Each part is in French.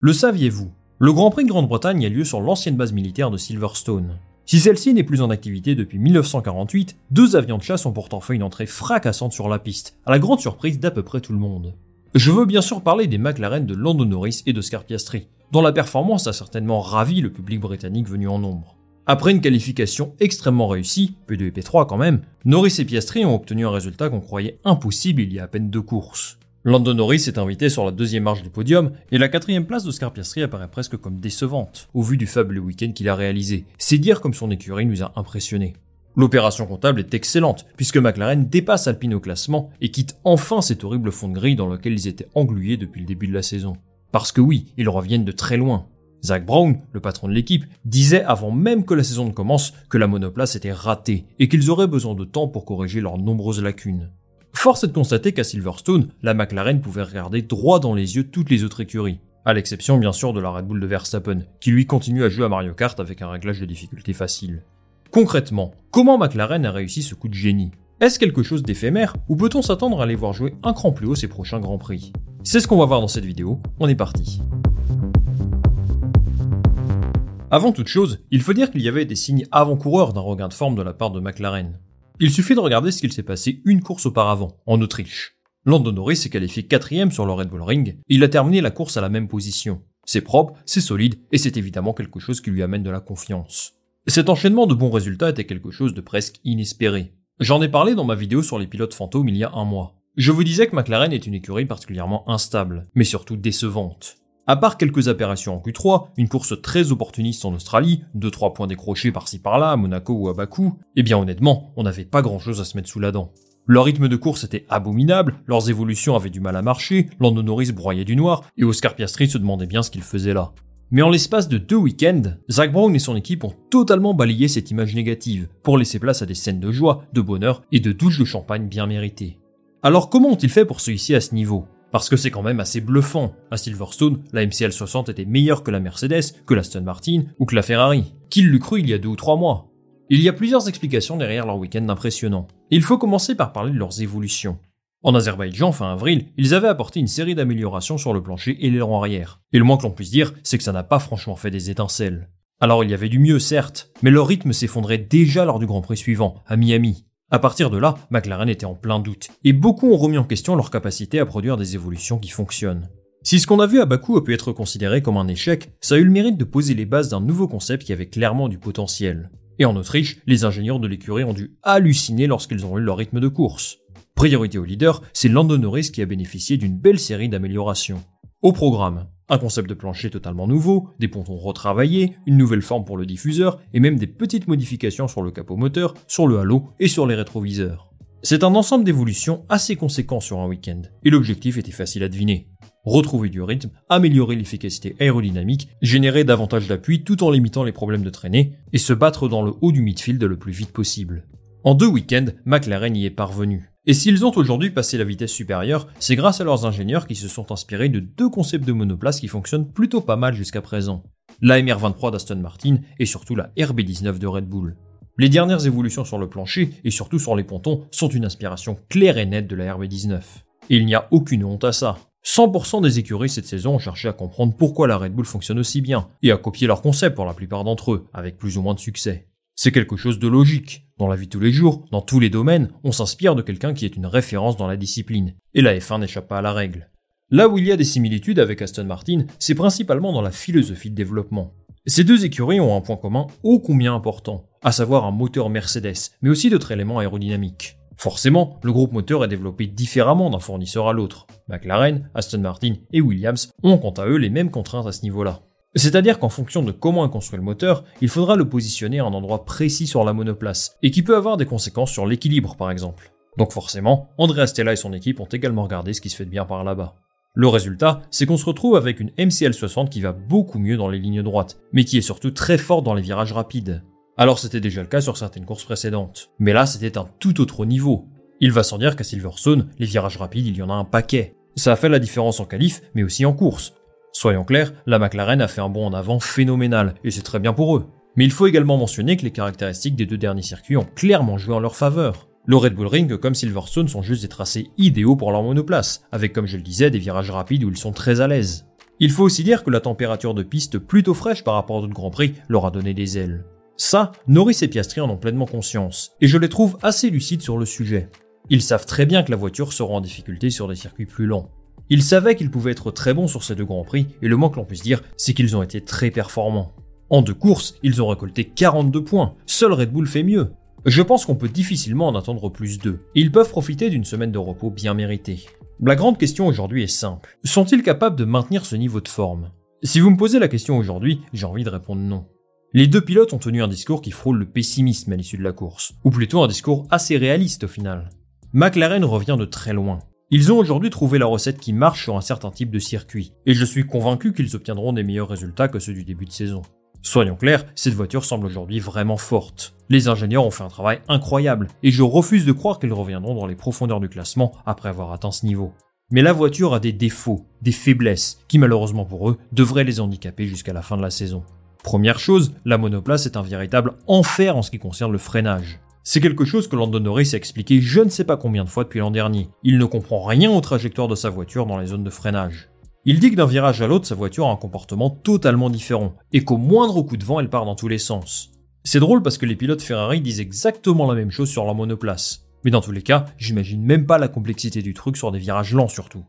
Le saviez-vous Le Grand Prix de Grande-Bretagne a lieu sur l'ancienne base militaire de Silverstone. Si celle-ci n'est plus en activité depuis 1948, deux avions de chasse ont pourtant fait une entrée fracassante sur la piste, à la grande surprise d'à peu près tout le monde. Je veux bien sûr parler des McLaren de Lando Norris et d'Oscar Piastri, dont la performance a certainement ravi le public britannique venu en nombre. Après une qualification extrêmement réussie, P2 et P3 quand même, Norris et Piastri ont obtenu un résultat qu'on croyait impossible il y a à peine deux courses. Lando Norris est invité sur la deuxième marche du podium, et la quatrième place d'Oscar Piastri apparaît presque comme décevante, au vu du fabuleux week-end qu'il a réalisé. C'est dire comme son écurie nous a impressionnés. L'opération comptable est excellente, puisque McLaren dépasse Alpine au classement et quitte enfin cet horrible fond de grille dans lequel ils étaient englués depuis le début de la saison. Parce que oui, ils reviennent de très loin. Zach Brown, le patron de l'équipe, disait avant même que la saison ne commence que la monoplace était ratée et qu'ils auraient besoin de temps pour corriger leurs nombreuses lacunes. Force est de constater qu'à Silverstone, la McLaren pouvait regarder droit dans les yeux toutes les autres écuries, à l'exception bien sûr de la Red Bull de Verstappen, qui lui continue à jouer à Mario Kart avec un réglage de difficulté facile. Concrètement, comment McLaren a réussi ce coup de génie? Est-ce quelque chose d'éphémère ou peut-on s'attendre à les voir jouer un cran plus haut ces prochains Grands Prix? C'est ce qu'on va voir dans cette vidéo, on est parti. Avant toute chose, il faut dire qu'il y avait des signes avant-coureurs d'un regain de forme de la part de McLaren. Il suffit de regarder ce qu'il s'est passé une course auparavant, en Autriche. Lando Norris s'est qualifié quatrième sur le Red Bull Ring, et il a terminé la course à la même position. C'est propre, c'est solide, et c'est évidemment quelque chose qui lui amène de la confiance. Cet enchaînement de bons résultats était quelque chose de presque inespéré. J'en ai parlé dans ma vidéo sur les pilotes fantômes il y a un mois. Je vous disais que McLaren est une écurie particulièrement instable, mais surtout décevante. À part quelques apparitions en Q3, une course très opportuniste en Australie, 2-3 points décrochés par-ci par-là à Monaco ou à Bakou, eh bien honnêtement, on n'avait pas grand-chose à se mettre sous la dent. Leur rythme de course était abominable, leurs évolutions avaient du mal à marcher, Lando Norris broyait du noir, et Oscar Piastri se demandait bien ce qu'il faisait là. Mais en l'espace de deux week-ends, Zach Brown et son équipe ont totalement balayé cette image négative, pour laisser place à des scènes de joie, de bonheur et de douches de champagne bien méritées. Alors comment ont-ils fait pour se hisser à ce niveau? Parce que c'est quand même assez bluffant. À Silverstone, la MCL 60 était meilleure que la Mercedes, que la Aston Martin ou que la Ferrari. Qui l'eût cru il y a deux ou trois mois Il y a plusieurs explications derrière leur week-end impressionnant. Il faut commencer par parler de leurs évolutions. En Azerbaïdjan, fin avril, ils avaient apporté une série d'améliorations sur le plancher et l'aileron arrière. Et le moins que l'on puisse dire, c'est que ça n'a pas franchement fait des étincelles. Alors il y avait du mieux, certes, mais leur rythme s'effondrait déjà lors du Grand Prix suivant, à Miami. À partir de là, McLaren était en plein doute, et beaucoup ont remis en question leur capacité à produire des évolutions qui fonctionnent. Si ce qu'on a vu à Bakou a pu être considéré comme un échec, ça a eu le mérite de poser les bases d'un nouveau concept qui avait clairement du potentiel. Et en Autriche, les ingénieurs de l'écurie ont dû halluciner lorsqu'ils ont eu leur rythme de course. Priorité au leader, c'est Lando Norris qui a bénéficié d'une belle série d'améliorations. Au programme, un concept de plancher totalement nouveau, des pontons retravaillés, une nouvelle forme pour le diffuseur et même des petites modifications sur le capot moteur, sur le halo et sur les rétroviseurs. C'est un ensemble d'évolutions assez conséquent sur un week-end, et l'objectif était facile à deviner. Retrouver du rythme, améliorer l'efficacité aérodynamique, générer davantage d'appui tout en limitant les problèmes de traînée, et se battre dans le haut du midfield le plus vite possible. En deux week-ends, McLaren y est parvenu. Et s'ils ont aujourd'hui passé la vitesse supérieure, c'est grâce à leurs ingénieurs qui se sont inspirés de deux concepts de monoplace qui fonctionnent plutôt pas mal jusqu'à présent. La MR23 d'Aston Martin et surtout la RB19 de Red Bull. Les dernières évolutions sur le plancher et surtout sur les pontons sont une inspiration claire et nette de la RB19. Et il n'y a aucune honte à ça. 100% des écuries cette saison ont cherché à comprendre pourquoi la Red Bull fonctionne aussi bien, et à copier leur concept pour la plupart d'entre eux, avec plus ou moins de succès. C'est quelque chose de logique. Dans la vie de tous les jours, dans tous les domaines, on s'inspire de quelqu'un qui est une référence dans la discipline. Et la F1 n'échappe pas à la règle. Là où il y a des similitudes avec Aston Martin, c'est principalement dans la philosophie de développement. Ces deux écuries ont un point commun ô combien important, à savoir un moteur Mercedes, mais aussi d'autres éléments aérodynamiques. Forcément, le groupe moteur est développé différemment d'un fournisseur à l'autre. McLaren, Aston Martin et Williams ont quant à eux les mêmes contraintes à ce niveau-là. C'est-à-dire qu'en fonction de comment est construit le moteur, il faudra le positionner à un endroit précis sur la monoplace, et qui peut avoir des conséquences sur l'équilibre par exemple. Donc forcément, Andrea Stella et son équipe ont également regardé ce qui se fait de bien par là-bas. Le résultat, c'est qu'on se retrouve avec une MCL60 qui va beaucoup mieux dans les lignes droites, mais qui est surtout très forte dans les virages rapides. Alors c'était déjà le cas sur certaines courses précédentes, mais là c'était un tout autre niveau. Il va sans dire qu'à Silverstone, les virages rapides, il y en a un paquet. Ça a fait la différence en qualif, mais aussi en course. Soyons clairs, la McLaren a fait un bond en avant phénoménal, et c'est très bien pour eux. Mais il faut également mentionner que les caractéristiques des deux derniers circuits ont clairement joué en leur faveur. Le Red Bull Ring comme Silverstone sont juste des tracés idéaux pour leur monoplace, avec comme je le disais des virages rapides où ils sont très à l'aise. Il faut aussi dire que la température de piste plutôt fraîche par rapport à d'autres Grands Prix leur a donné des ailes. Ça, Norris et Piastri en ont pleinement conscience, et je les trouve assez lucides sur le sujet. Ils savent très bien que la voiture sera en difficulté sur des circuits plus lents. Ils savaient qu'ils pouvaient être très bons sur ces deux Grands Prix, et le moins que l'on puisse dire, c'est qu'ils ont été très performants. En deux courses, ils ont récolté 42 points, seul Red Bull fait mieux. Je pense qu'on peut difficilement en attendre plus d'eux, ils peuvent profiter d'une semaine de repos bien méritée. La grande question aujourd'hui est simple. Sont-ils capables de maintenir ce niveau de forme? Si vous me posez la question aujourd'hui, j'ai envie de répondre non. Les deux pilotes ont tenu un discours qui frôle le pessimisme à l'issue de la course, ou plutôt un discours assez réaliste au final. McLaren revient de très loin. Ils ont aujourd'hui trouvé la recette qui marche sur un certain type de circuit, et je suis convaincu qu'ils obtiendront des meilleurs résultats que ceux du début de saison. Soyons clairs, cette voiture semble aujourd'hui vraiment forte. Les ingénieurs ont fait un travail incroyable, et je refuse de croire qu'ils reviendront dans les profondeurs du classement après avoir atteint ce niveau. Mais la voiture a des défauts, des faiblesses, qui malheureusement pour eux devraient les handicaper jusqu'à la fin de la saison. Première chose, la monoplace est un véritable enfer en ce qui concerne le freinage. C'est quelque chose que Lando Norris a expliqué je ne sais pas combien de fois depuis l'an dernier. Il ne comprend rien aux trajectoires de sa voiture dans les zones de freinage. Il dit que d'un virage à l'autre, sa voiture a un comportement totalement différent, et qu'au moindre coup de vent, elle part dans tous les sens. C'est drôle parce que les pilotes Ferrari disent exactement la même chose sur leur monoplace. Mais dans tous les cas, j'imagine même pas la complexité du truc sur des virages lents surtout.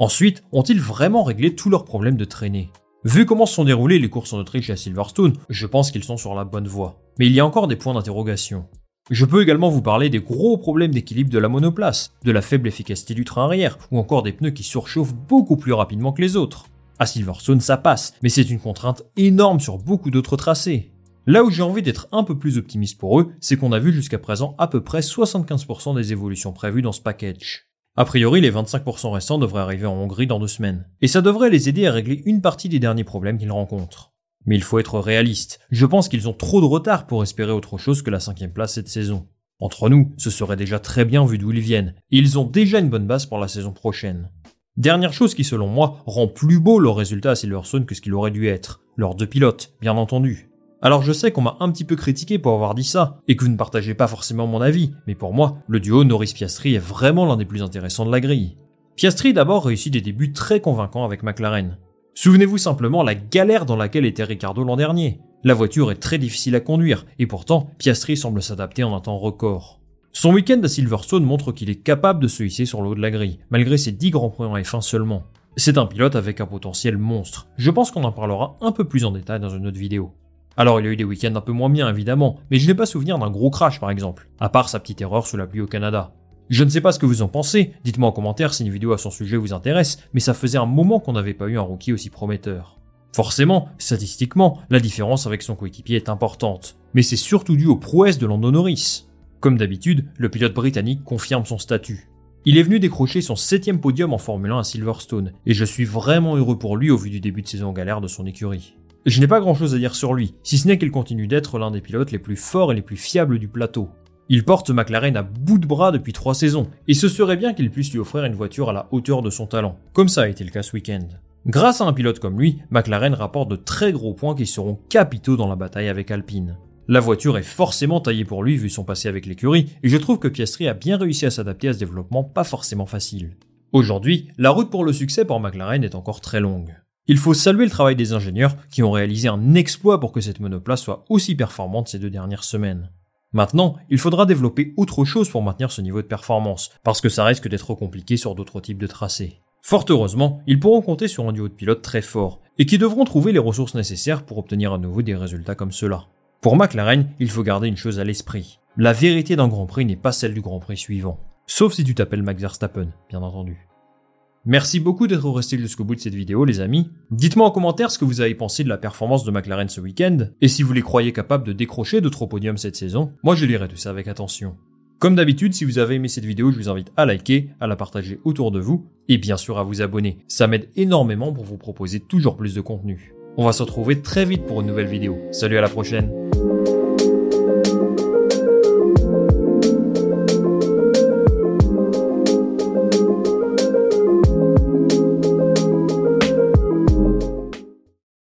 Ensuite, ont-ils vraiment réglé tous leurs problèmes de traînée? Vu comment se sont déroulées les courses en Autriche et à Silverstone, je pense qu'ils sont sur la bonne voie. Mais il y a encore des points d'interrogation. Je peux également vous parler des gros problèmes d'équilibre de la monoplace, de la faible efficacité du train arrière, ou encore des pneus qui surchauffent beaucoup plus rapidement que les autres. À Silverstone, ça passe, mais c'est une contrainte énorme sur beaucoup d'autres tracés. Là où j'ai envie d'être un peu plus optimiste pour eux, c'est qu'on a vu jusqu'à présent à peu près 75% des évolutions prévues dans ce package. A priori, les 25% restants devraient arriver en Hongrie dans deux semaines, et ça devrait les aider à régler une partie des derniers problèmes qu'ils rencontrent. Mais il faut être réaliste. Je pense qu'ils ont trop de retard pour espérer autre chose que la cinquième place cette saison. Entre nous, ce serait déjà très bien vu d'où ils viennent, et ils ont déjà une bonne base pour la saison prochaine. Dernière chose qui selon moi rend plus beau leur résultat à Silverstone que ce qu'il aurait dû être, leurs deux pilotes, bien entendu. Alors je sais qu'on m'a un petit peu critiqué pour avoir dit ça, et que vous ne partagez pas forcément mon avis, mais pour moi, le duo Norris-Piastri est vraiment l'un des plus intéressants de la grille. Piastri d'abord réussit des débuts très convaincants avec McLaren. Souvenez-vous simplement la galère dans laquelle était Ricardo l'an dernier. La voiture est très difficile à conduire, et pourtant, Piastri semble s'adapter en un temps record. Son week-end à Silverstone montre qu'il est capable de se hisser sur le haut de la grille, malgré ses 10 grands points en F1 seulement. C'est un pilote avec un potentiel monstre. Je pense qu'on en parlera un peu plus en détail dans une autre vidéo. Alors il y a eu des week-ends un peu moins bien évidemment, mais je n'ai pas souvenir d'un gros crash par exemple, à part sa petite erreur sous la pluie au Canada. Je ne sais pas ce que vous en pensez, dites-moi en commentaire si une vidéo à son sujet vous intéresse, mais ça faisait un moment qu'on n'avait pas eu un rookie aussi prometteur. Forcément, statistiquement, la différence avec son coéquipier est importante, mais c'est surtout dû aux prouesses de Lando Norris. Comme d'habitude, le pilote britannique confirme son statut. Il est venu décrocher son septième podium en Formule 1 à Silverstone, et je suis vraiment heureux pour lui au vu du début de saison galère de son écurie. Je n'ai pas grand chose à dire sur lui, si ce n'est qu'il continue d'être l'un des pilotes les plus forts et les plus fiables du plateau. Il porte McLaren à bout de bras depuis trois saisons, et ce serait bien qu'il puisse lui offrir une voiture à la hauteur de son talent, comme ça a été le cas ce week-end. Grâce à un pilote comme lui, McLaren rapporte de très gros points qui seront capitaux dans la bataille avec Alpine. La voiture est forcément taillée pour lui vu son passé avec l'écurie, et je trouve que Piastri a bien réussi à s'adapter à ce développement pas forcément facile. Aujourd'hui, la route pour le succès pour McLaren est encore très longue. Il faut saluer le travail des ingénieurs qui ont réalisé un exploit pour que cette monoplace soit aussi performante ces deux dernières semaines. Maintenant, il faudra développer autre chose pour maintenir ce niveau de performance, parce que ça risque d'être compliqué sur d'autres types de tracés. Fort heureusement, ils pourront compter sur un duo de pilotes très fort, et qui devront trouver les ressources nécessaires pour obtenir à nouveau des résultats comme cela. Pour McLaren, il faut garder une chose à l'esprit. La vérité d'un Grand Prix n'est pas celle du Grand Prix suivant. Sauf si tu t'appelles Max Verstappen, bien entendu. Merci beaucoup d'être resté jusqu'au bout de cette vidéo, les amis. Dites-moi en commentaire ce que vous avez pensé de la performance de McLaren ce week-end, et si vous les croyez capables de décrocher d'autres podiums cette saison. Moi, je lirai tout ça avec attention. Comme d'habitude, si vous avez aimé cette vidéo, je vous invite à liker, à la partager autour de vous, et bien sûr à vous abonner. Ça m'aide énormément pour vous proposer toujours plus de contenu. On va se retrouver très vite pour une nouvelle vidéo. Salut à la prochaine